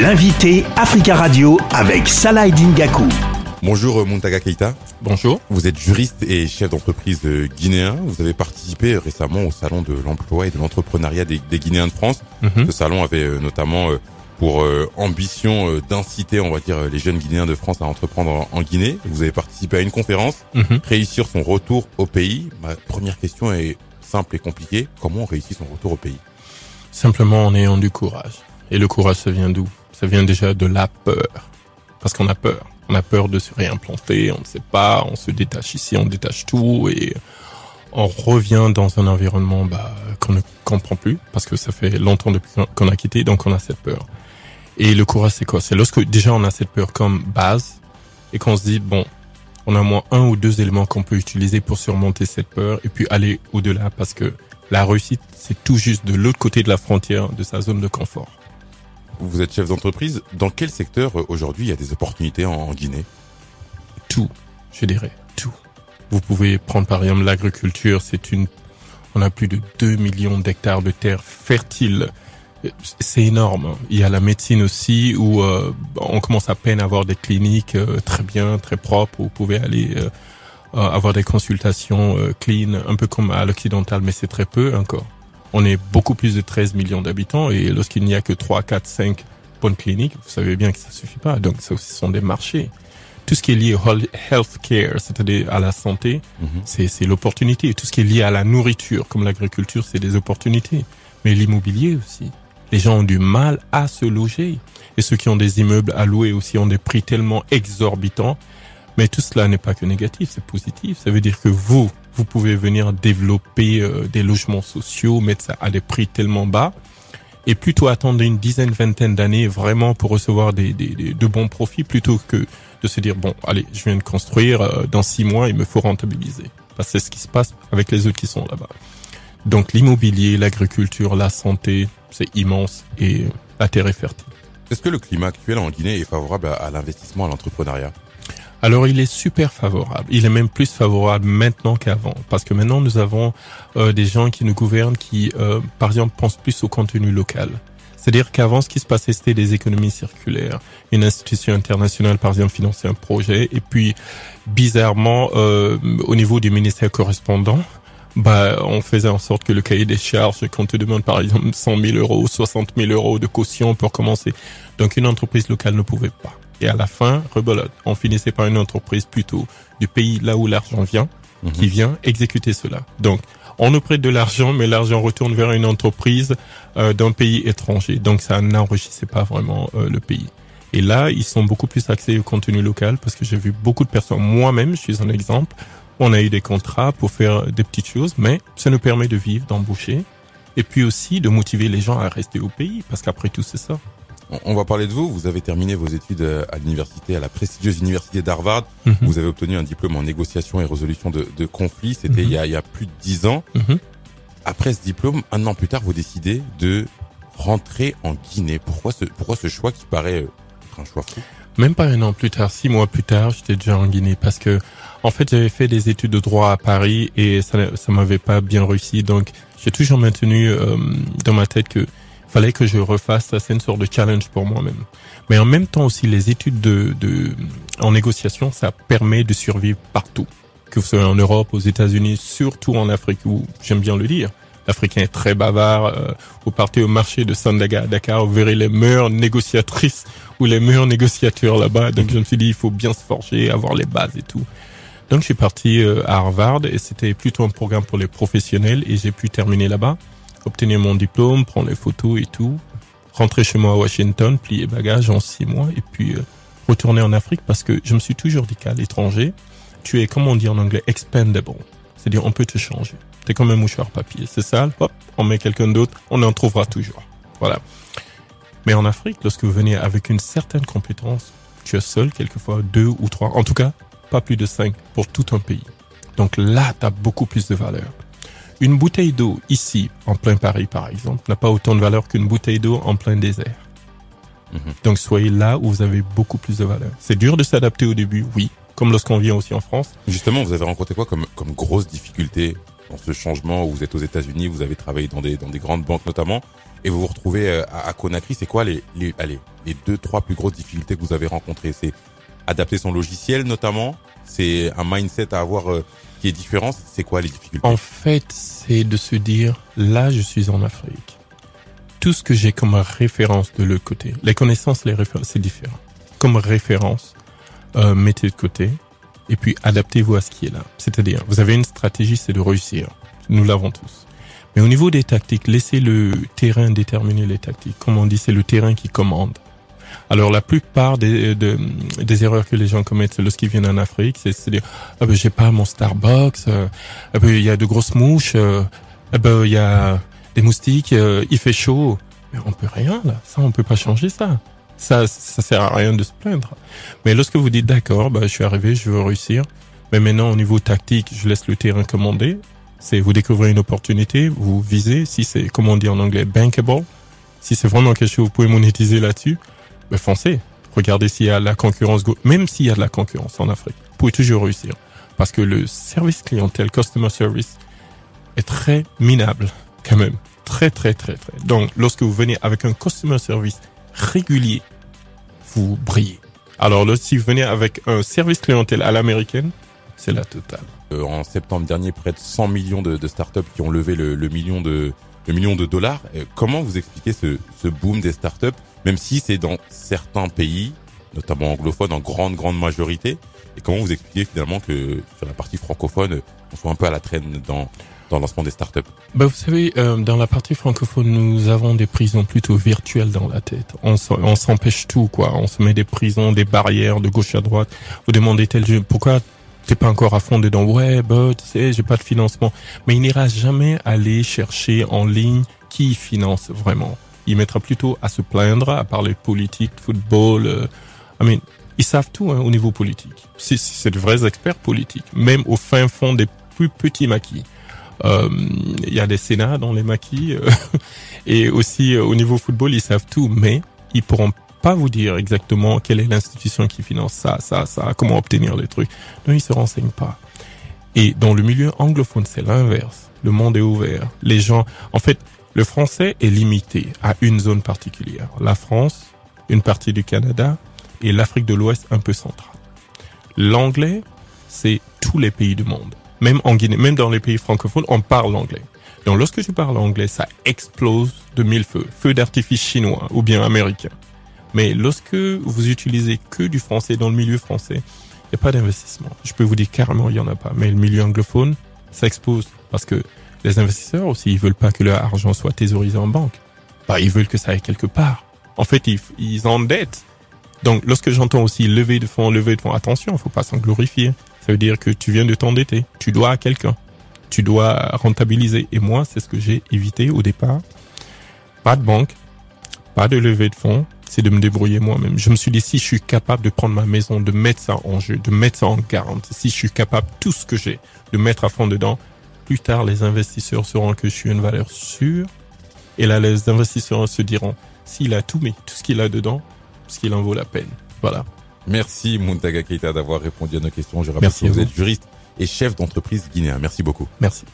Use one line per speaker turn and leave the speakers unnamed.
L'invité Africa Radio avec Salah Dingaku.
Bonjour euh, Muntaga Keita.
Bonjour.
Vous êtes juriste et chef d'entreprise euh, guinéen. Vous avez participé récemment au salon de l'emploi et de l'entrepreneuriat des, Guinéens de France.
Mhm.
Ce salon avait euh, notamment pour ambition d'inciter, on va dire, les jeunes Guinéens de France à entreprendre en, Guinée. Vous avez participé à une conférence,
Mhm.
réussir son retour au pays. Ma première question est simple et compliquée. Comment on réussit son retour au pays?
Simplement en ayant du courage. Et le courage, ça vient d'où? Ça vient déjà de la peur. Parce qu'on a peur. On a peur de se réimplanter, on ne sait pas, on se détache ici, on détache tout et on revient dans un environnement bah, qu'on ne comprend plus parce que ça fait longtemps depuis qu'on a quitté, donc on a cette peur. Et le courage, c'est quoi? C'est lorsque déjà on a cette peur comme base et qu'on se dit, bon, on a moins un ou deux éléments qu'on peut utiliser pour surmonter cette peur et puis aller au-delà parce que la réussite, c'est tout juste de l'autre côté de la frontière de sa zone de confort.
Vous êtes chef d'entreprise. Dans quel secteur euh, aujourd'hui il y a des opportunités en, Guinée?
Tout, je dirais, tout. Vous pouvez prendre par exemple l'agriculture, c'est une... On a plus de 2 millions d'hectares de terres fertiles. C'est énorme. Il y a la médecine aussi où euh, on commence à peine à avoir des cliniques euh, très bien, très propres où vous pouvez aller avoir des consultations clean, un peu comme à l'occidental, mais c'est très peu encore on est beaucoup plus de 13 millions d'habitants et lorsqu'il n'y a que 3, 4, 5 bonnes cliniques, vous savez bien que ça suffit pas. Donc ça aussi sont des marchés. Tout ce qui est lié au healthcare, c'est-à-dire à la santé,
mhm.
c'est l'opportunité. Tout ce qui est lié à la nourriture, comme l'agriculture, c'est des opportunités. Mais l'immobilier aussi. Les gens ont du mal à se loger. Et ceux qui ont des immeubles à louer aussi ont des prix tellement exorbitants. Mais tout cela n'est pas que négatif, c'est positif. Ça veut dire que vous, vous pouvez venir développer euh, des logements sociaux, mettre ça à des prix tellement bas, et plutôt attendre une dizaine, vingtaine d'années vraiment pour recevoir des, des, de bons profits, plutôt que de se dire bon, allez, je viens de construire, euh, dans six mois, il me faut rentabiliser. C'est ce qui se passe avec les autres qui sont là-bas. Donc l'immobilier, l'agriculture, la santé, c'est immense et la terre est fertile.
Est-ce que le climat actuel en Guinée est favorable à l'investissement, à l'entrepreneuriat?
Alors il est super favorable. Il est même plus favorable maintenant qu'avant. Parce que maintenant nous avons euh, des gens qui nous gouvernent qui, euh, par exemple, pensent plus au contenu local. C'est-à-dire qu'avant, ce qui se passait, c'était des économies circulaires. Une institution internationale, par exemple, finançait un projet. Et puis, bizarrement, euh, au niveau du ministère correspondant, bah, on faisait en sorte que le cahier des charges, qu'on te demande par exemple 100 000 euros, 60 000 euros de caution pour commencer. Donc une entreprise locale ne pouvait pas. Et à la fin, rebelote. On finissait par une entreprise plutôt du pays là où l'argent vient,
mhm.
qui vient exécuter cela. Donc, on nous prête de l'argent, mais l'argent retourne vers une entreprise euh, d'un pays étranger. Donc, ça n'enrichissait pas vraiment euh, le pays. Et là, ils sont beaucoup plus axés au contenu local parce que j'ai vu beaucoup de personnes, moi-même, je suis un exemple, on a eu des contrats pour faire des petites choses, mais ça nous permet de vivre, d'embaucher, et puis aussi de motiver les gens à rester au pays, parce qu'après tout, c'est ça.
On va parler de vous. Vous avez terminé vos études euh, à l'université, à la prestigieuse université d'Harvard.
Mhm.
Vous avez obtenu un diplôme en négociation et résolution de, de conflits. C'était il, y a, il y a plus de dix ans.
Mhm.
Après ce diplôme, un an plus tard, vous décidez de rentrer en Guinée. Pourquoi ce, pourquoi ce choix qui paraît euh, être un choix fou?
Même pas un an plus tard, six mois plus tard, j'étais déjà en Guinée parce que, en fait, j'avais fait des études de droit à Paris et ça, ça m'avait pas bien réussi. Donc, j'ai toujours maintenu euh, dans ma tête que fallait que je refasse ça, c'est une sorte de challenge pour moi-même. Mais en même temps aussi, les études de, de, en négociation, ça permet de survivre partout. Que vous soyez en Europe, aux États-Unis, surtout en Afrique, où j'aime bien le dire. L'Africain est très bavard. Euh, vous partez au marché de Sandaga Dakar, vous verrez les meilleures négociatrices ou les meilleurs négociateurs là-bas. Donc je me suis dit, il faut bien se forger, avoir les bases et tout. Donc je suis parti euh, à Harvard et c'était plutôt un programme pour les professionnels et j'ai pu terminer là-bas obtenir mon diplôme, prendre les photos et tout, rentrer chez moi à Washington, plier bagages en six mois et puis euh, retourner en Afrique parce que je me suis toujours dit qu'à l'étranger, tu es, comme on dit en anglais, expendable. C'est-à-dire, on peut te changer. T'es comme un mouchoir papier. C'est sale, hop, on met quelqu'un d'autre, on en trouvera toujours. Voilà. Mais en Afrique, lorsque vous venez avec une certaine compétence, tu es seul, quelquefois deux ou trois, en tout cas, pas plus de cinq pour tout un pays. Donc là, tu as beaucoup plus de valeur. Une bouteille d'eau ici, en plein Paris par exemple, n'a pas autant de valeur qu'une bouteille d'eau en plein désert.
Mhm.
Donc soyez là où vous avez beaucoup plus de valeur. C'est dur de s'adapter au début, oui, comme lorsqu'on vient aussi en France.
Justement, vous avez rencontré quoi comme, comme grosse difficulté dans ce changement où vous êtes aux États-Unis, vous avez travaillé dans des, dans des grandes banques notamment. et vous vous retrouvez euh, à, à Conakry. C'est quoi les, les, allez, les deux, trois plus grosses difficultés que vous avez rencontrées? C'est adapter son logiciel notamment. C'est un mindset à avoir euh, qui est différent. C'est quoi les difficultés?
En fait, c'est de se dire, là, je suis en Afrique. Tout ce que j'ai comme référence de l'autre côté, les connaissances, les références, c'est différent. Comme référence, euh, mettez de côté et puis adaptez-vous à ce qui est là. C'est-à-dire, vous avez une stratégie, c'est de réussir. Nous l'avons tous. Mais au niveau des tactiques, laissez le terrain déterminer les tactiques. Comme on dit, c'est le terrain qui commande. Alors la plupart des, de- des erreurs que les gens commettent lorsqu'ils viennent en Afrique, c'est se dire ah ben j'ai pas mon Starbucks, euh, ah ben il y a de grosses mouches, euh, ah ben il y a des moustiques, euh, il fait chaud. Mais on peut rien là, ça on peut pas changer ça. Ça ça sert à rien de se plaindre. Mais lorsque vous dites d'accord, bah je suis arrivé, je veux réussir. Mais maintenant au niveau tactique, je laisse le terrain commander. C'est vous découvrez une opportunité, vous visez si c'est comme on dit en anglais bankable. Si c'est vraiment quelque chose vous pouvez monétiser là-dessus, ben foncez. Regardez s'il y a la concurrence, même s'il y a de la concurrence en Afrique, vous pouvez toujours réussir. Parce que le service clientèle, customer service, est très minable, quand même. Très, très, très, très. Donc, lorsque vous venez avec un customer service régulier, vous brillez. Alors là, si vous venez avec un service clientèle à l'américaine, c'est la totale.
Euh, en septembre dernier, près de 100 millions de, de startups qui ont levé le, le million de le million de dollars. Euh, comment vous expliquez ce, ce boom des startups, même si c'est dans certains pays, notamment anglophones, en grande grande majorité, et comment vous expliquez finalement que sur la partie francophone, euh, on soit un peu à la traîne dans dans le lancement des startups?
Ben, vous savez, euh, dans la partie francophone, nous avons des prisons plutôt virtuelles dans la tête. On s'empêche tout, quoi. On se met des prisons, des barrières de gauche à droite. Vous demandez tel jeu, pourquoi t'es pas encore à fond dedans Ouais, bah, tu sais, j'ai pas de financement. Mais il n'ira jamais aller chercher en ligne qui finance vraiment. Il mettra plutôt à se plaindre, à parler politique, football. Euh, I mean, ils savent tout hein, au niveau politique. C'est de vrais experts politiques, même au fin fond des plus petits maquis. Euh, Il y a des sénats dans les maquis euh, et aussi euh, au niveau football ils savent tout, mais ils pourront pas vous dire exactement quelle est l'institution qui finance ça, ça, ça, comment obtenir les trucs. Non, ils se renseignent pas. Et dans le milieu anglophone, c'est l'inverse. Le monde est ouvert. Les gens, en fait, le français est limité à une zone particulière. La France, une partie du Canada et l'Afrique de l'Ouest un peu centrale. L'anglais, c'est tous les pays du monde. Même en Guinée, même dans les pays francophones, on parle anglais. Donc lorsque je parle anglais, ça explose de mille feux. Feux d'artifice chinois ou bien américain. Mais lorsque vous utilisez que du français dans le milieu français, il n'y a pas d'investissement. Je peux vous dire carrément, il n'y en a pas. Mais le milieu anglophone, ça explose. Parce que les investisseurs aussi, ils veulent pas que leur argent soit thésaurisé en banque. Bah, ils veulent que ça aille quelque part. En fait, ils, ils endettent. Donc, lorsque j'entends aussi lever de fonds, lever de fonds, attention, faut pas s'en glorifier. Ça veut dire que tu viens de t'endetter. Tu dois à quelqu'un. Tu dois rentabiliser. Et moi, c'est ce que j'ai évité au départ. Pas de banque, pas de levée de fonds. C'est de me débrouiller moi-même. Je me suis dit, si je suis capable de prendre ma maison, de mettre ça en jeu, de mettre ça en garantie, si je suis capable, tout ce que j'ai, de mettre à fond dedans, plus tard, les investisseurs sauront que je suis une valeur sûre. Et là, les investisseurs se diront, s'il a tout mis, tout ce qu'il a dedans, ce qu'il en vaut la peine? Voilà.
Merci Muntaga Keita d'avoir répondu à nos questions. Je rappelle
Merci
que
vous.
êtes juriste et chef d'entreprise guinéen. Merci beaucoup.
Merci.